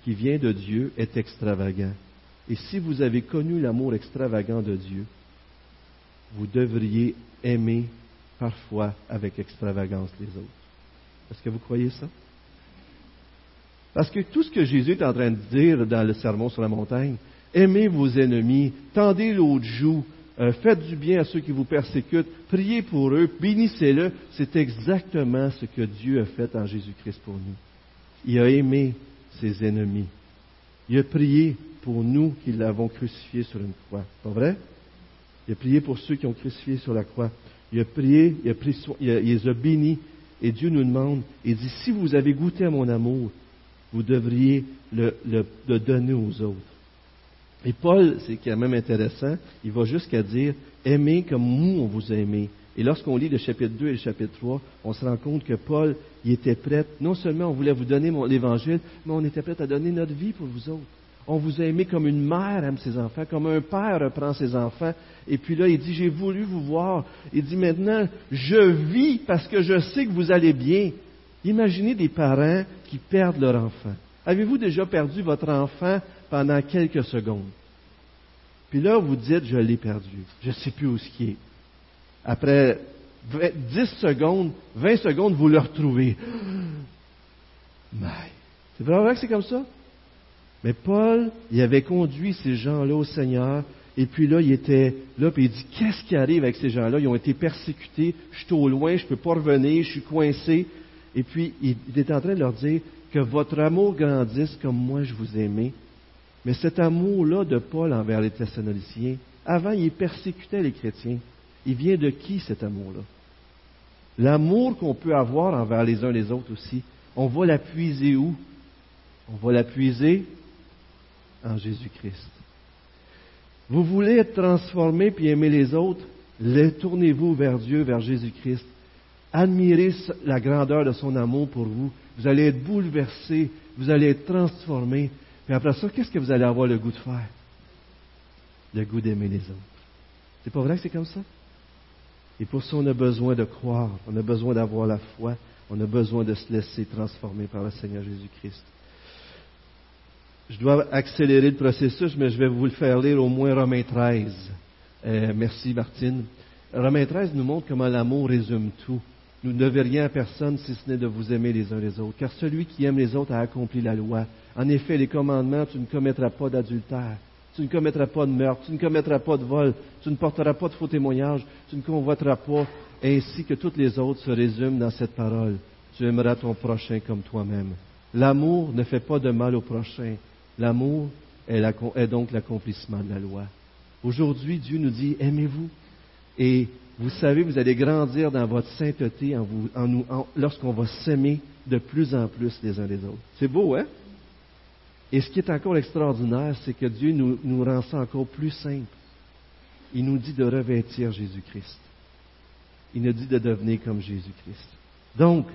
B: qui vient de Dieu est extravagant. Et si vous avez connu l'amour extravagant de Dieu, vous devriez aimer parfois avec extravagance les autres. Est-ce que vous croyez ça? Parce que tout ce que Jésus est en train de dire dans le sermon sur la montagne, aimez vos ennemis, tendez l'autre joue, euh, faites du bien à ceux qui vous persécutent, priez pour eux, bénissez-le. C'est exactement ce que Dieu a fait en Jésus-Christ pour nous. Il a aimé ses ennemis. Il a prié pour nous qui l'avons crucifié sur une croix. Pas vrai? Il a prié pour ceux qui ont crucifié sur la croix. Il a prié, il, a pris, il, les a bénis. Et Dieu nous demande, il dit, si vous avez goûté à mon amour, vous devriez le donner aux autres. Et Paul, c'est quand même intéressant, il va jusqu'à dire Aimez comme nous on vous a aimé. Et lorsqu'on lit le chapitre 2 et le chapitre 3, on se rend compte que Paul, il était prêt, non seulement on voulait vous donner l'évangile, mais on était prêt à donner notre vie pour vous autres. On vous a aimé comme une mère aime ses enfants, comme un père reprend ses enfants. Et puis là, il dit, j'ai voulu vous voir. Il dit, maintenant, je vis parce que je sais que vous allez bien. Imaginez des parents qui perdent leur enfant. Avez-vous déjà perdu votre enfant pendant quelques secondes? Puis là, vous dites, je l'ai perdu. Je ne sais plus où ce qui est. Après 10 secondes, 20 secondes, vous le retrouvez. C'est vraiment que c'est comme ça? Mais Paul, il avait conduit ces gens-là au Seigneur, et puis là, il était là, puis il dit, qu'est-ce qui arrive avec ces gens-là? Ils ont été persécutés, je suis au loin, je ne peux pas revenir, je suis coincé. Et puis, il, est en train de leur dire, que votre amour grandisse comme moi je vous aimais. Mais cet amour-là de Paul envers les Thessaloniciens, avant, il persécutait les chrétiens. Il vient de qui cet amour-là? L'amour qu'on peut avoir envers les uns les autres aussi, on va l'appuiser où? On va l'appuiser en Jésus-Christ. Vous voulez être transformé puis aimer les autres? Tournez-vous vers Dieu, vers Jésus-Christ. Admirez la grandeur de son amour pour vous. Vous allez être bouleversé, vous allez être transformé. Puis après ça, qu'est-ce que vous allez avoir le goût de faire? Le goût d'aimer les autres. C'est pas vrai que c'est comme ça? Et pour ça, on a besoin de croire, on a besoin d'avoir la foi, on a besoin de se laisser transformer par le Seigneur Jésus-Christ. Je dois accélérer le processus, mais je vais vous le faire lire au moins Romains 13. Euh, merci Martine. Romains 13 nous montre comment l'amour résume tout. Nous ne devez rien à personne si ce n'est de vous aimer les uns les autres. Car celui qui aime les autres a accompli la loi. En effet, les commandements, tu ne commettras pas d'adultère, tu ne commettras pas de meurtre, tu ne commettras pas de vol, tu ne porteras pas de faux témoignages, tu ne convoiteras pas, ainsi que toutes les autres se résument dans cette parole. Tu aimeras ton prochain comme toi-même. L'amour ne fait pas de mal au prochain. L'amour est, donc l'accomplissement de la loi. Aujourd'hui, Dieu nous dit, aimez-vous. Et vous savez, vous allez grandir dans votre sainteté lorsqu'on va s'aimer de plus en plus les uns les autres. C'est beau, hein? Et ce qui est encore extraordinaire, c'est que Dieu nous, nous rend ça encore plus simple. Il nous dit de revêtir Jésus-Christ. Il nous dit de devenir comme Jésus-Christ. Donc,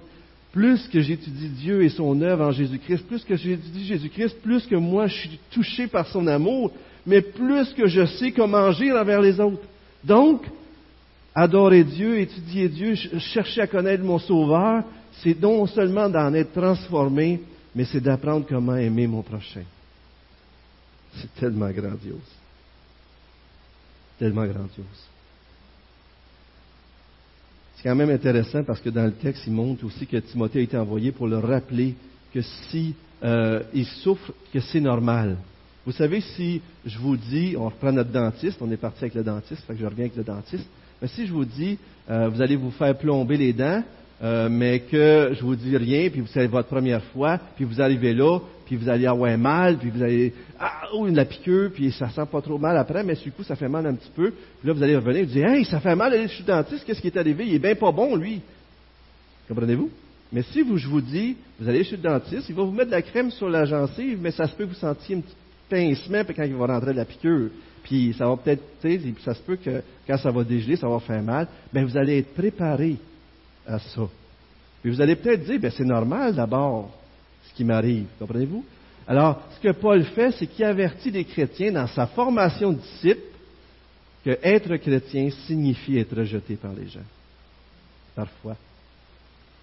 B: plus que j'étudie Dieu et son œuvre en Jésus-Christ, plus que j'étudie Jésus-Christ, plus que moi je suis touché par son amour, mais plus que je sais comment agir envers les autres. Donc, adorer Dieu, étudier Dieu, chercher à connaître mon Sauveur, c'est non seulement d'en être transformé, mais c'est d'apprendre comment aimer mon prochain. C'est tellement grandiose. Tellement grandiose. C'est quand même intéressant parce que dans le texte, il montre aussi que Timothée a été envoyé pour le rappeler que si euh, il souffre, que c'est normal. Vous savez, si je vous dis, on reprend notre dentiste, on est parti avec le dentiste, fait que je reviens avec le dentiste, mais si je vous dis, euh, vous allez vous faire plomber les dents, euh, mais que je vous dis rien, puis c'est votre première fois, puis vous arrivez là, puis vous allez avoir mal, puis vous allez ah oh une la piqûre, puis ça sent pas trop mal après, mais du coup ça fait mal un petit peu. Puis là vous allez revenir, vous dites hey ça fait mal aller chez le dentiste, qu'est-ce qui est arrivé? Il est bien pas bon lui. Comprenez-vous? Mais si vous, je vous dis, vous allez chez le dentiste, il va vous mettre de la crème sur la gencive, mais ça se peut que vous sentiez un petit pincement puis quand il va rentrer la piqûre. Puis ça va peut-être, puis ça se peut que quand ça va dégeler, ça va faire mal. Mais vous allez être préparé à ça. Et vous allez peut-être dire, ben, c'est normal d'abord ce qui m'arrive, comprenez-vous? Alors, ce que Paul fait, c'est qu'il avertit les chrétiens dans sa formation de disciples que être chrétien signifie être rejeté par les gens. Parfois.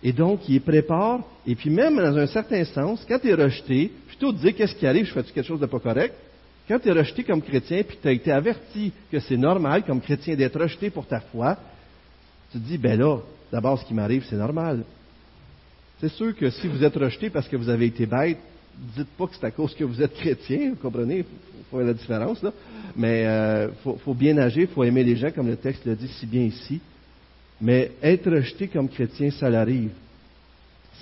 B: Et donc, il prépare, et puis même dans un certain sens, quand tu es rejeté, plutôt de dire qu'est-ce qui arrive, je fais quelque chose de pas correct, quand tu es rejeté comme chrétien, puis tu as été averti que c'est normal comme chrétien d'être rejeté pour ta foi, tu te dis, ben là, d'abord ce qui m'arrive, c'est normal. C'est sûr que si vous êtes rejeté parce que vous avez été bête, dites pas que c'est à cause que vous êtes chrétien, vous comprenez? Il faut faire la différence, là. Mais il euh, faut, bien agir, il faut aimer les gens, comme le texte le dit si bien ici. Mais être rejeté comme chrétien, ça l'arrive.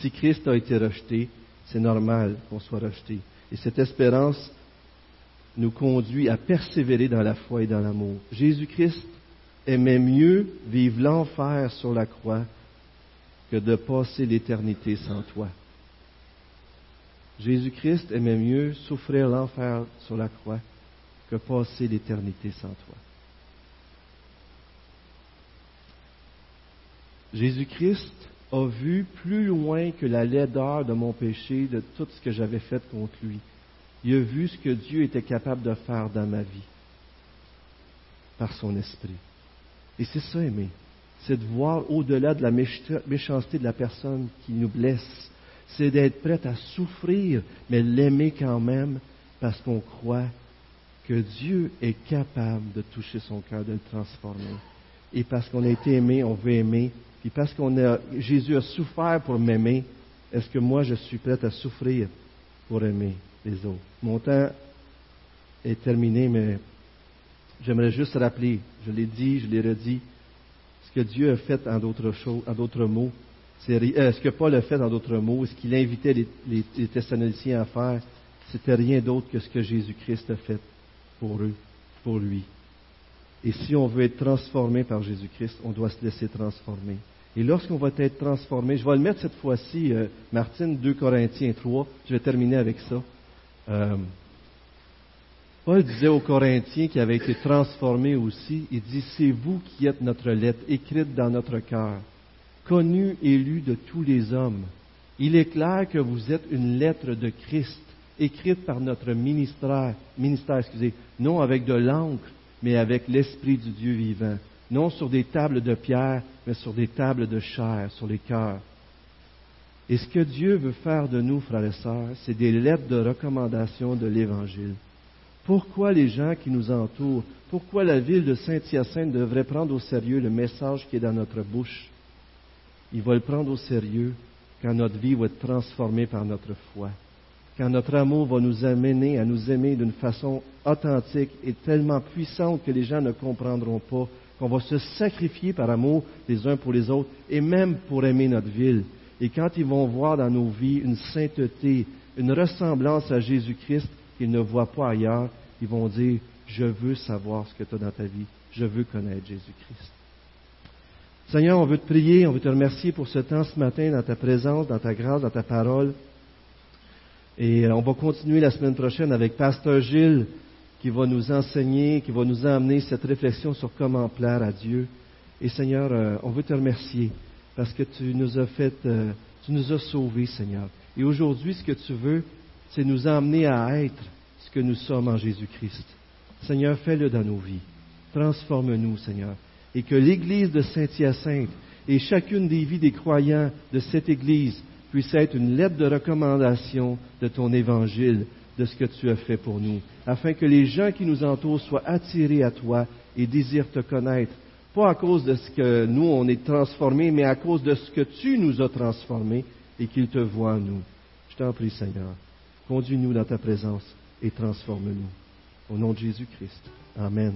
B: Si Christ a été rejeté, c'est normal qu'on soit rejeté. Et cette espérance nous conduit à persévérer dans la foi et dans l'amour. Jésus-Christ aimait mieux vivre l'enfer sur la croix que de passer l'éternité sans toi. Jésus-Christ aimait mieux souffrir l'enfer sur la croix que passer l'éternité sans toi. Jésus-Christ a vu plus loin que la laideur de mon péché, de tout ce que j'avais fait contre lui. Il a vu ce que Dieu était capable de faire dans ma vie par son esprit. Et c'est ça aimer. C'est de voir au-delà de la méchanceté de la personne qui nous blesse. C'est d'être prêt à souffrir, mais l'aimer quand même parce qu'on croit que Dieu est capable de toucher son cœur, de le transformer. Et parce qu'on a été aimé, on veut aimer. Puis parce a, Jésus a souffert pour m'aimer, est-ce que moi je suis prêt à souffrir pour aimer les autres? Mon temps est terminé, mais j'aimerais juste rappeler, je l'ai dit, je l'ai redit, ce que Dieu a fait en d'autres choses, en d'autres mots, euh, ce que Paul a fait en d'autres mots, ce qu'il invitait les, les, Thessaloniciens à faire, c'était rien d'autre que ce que Jésus-Christ a fait pour eux, pour lui. Et si on veut être transformé par Jésus-Christ, on doit se laisser transformer. Et lorsqu'on va être transformé, je vais le mettre cette fois-ci, euh, Martine, 2 Corinthiens 3, je vais terminer avec ça. Euh, Paul disait aux Corinthiens qui avaient été transformés aussi, il dit, c'est vous qui êtes notre lettre, écrite dans notre cœur, connue et lue de tous les hommes. Il est clair que vous êtes une lettre de Christ, écrite par notre ministère, ministère excusez, non avec de l'encre, mais avec l'Esprit du Dieu vivant, non sur des tables de pierre, mais sur des tables de chair, sur les cœurs. Et ce que Dieu veut faire de nous, frères et sœurs, c'est des lettres de recommandation de l'Évangile. Pourquoi les gens qui nous entourent, pourquoi la ville de Saint-Hyacinthe devrait prendre au sérieux le message qui est dans notre bouche? Il va le prendre au sérieux quand notre vie va être transformée par notre foi, quand notre amour va nous amener à nous aimer d'une façon authentique et tellement puissante que les gens ne comprendront pas, qu'on va se sacrifier par amour les uns pour les autres et même pour aimer notre ville. Et quand ils vont voir dans nos vies une sainteté, une ressemblance à Jésus-Christ qu'ils ne voient pas ailleurs, ils vont dire, je veux savoir ce que tu as dans ta vie, je veux connaître Jésus-Christ. Seigneur, on veut te prier, on veut te remercier pour ce temps ce matin dans ta présence, dans ta grâce, dans ta parole. Et on va continuer la semaine prochaine avec Pasteur Gilles qui va nous enseigner, qui va nous amener cette réflexion sur comment plaire à Dieu. Et Seigneur, euh, on veut te remercier parce que tu nous as fait, euh, tu nous as sauvés, Seigneur. Et aujourd'hui, ce que tu veux, c'est nous emmener à être ce que nous sommes en Jésus-Christ. Seigneur, fais-le dans nos vies. Transforme-nous, Seigneur. Et que l'Église de Saint-Hyacinthe et chacune des vies des croyants de cette Église puisse être une lettre de recommandation de ton Évangile, de ce que tu as fait pour nous, afin que les gens qui nous entourent soient attirés à toi et désirent te connaître, pas à cause de ce que nous on est transformés, mais à cause de ce que tu nous as transformés et qu'ils te voient en nous. Je t'en prie, Seigneur. Conduis-nous dans ta présence et transforme-nous. Au nom de Jésus-Christ. Amen.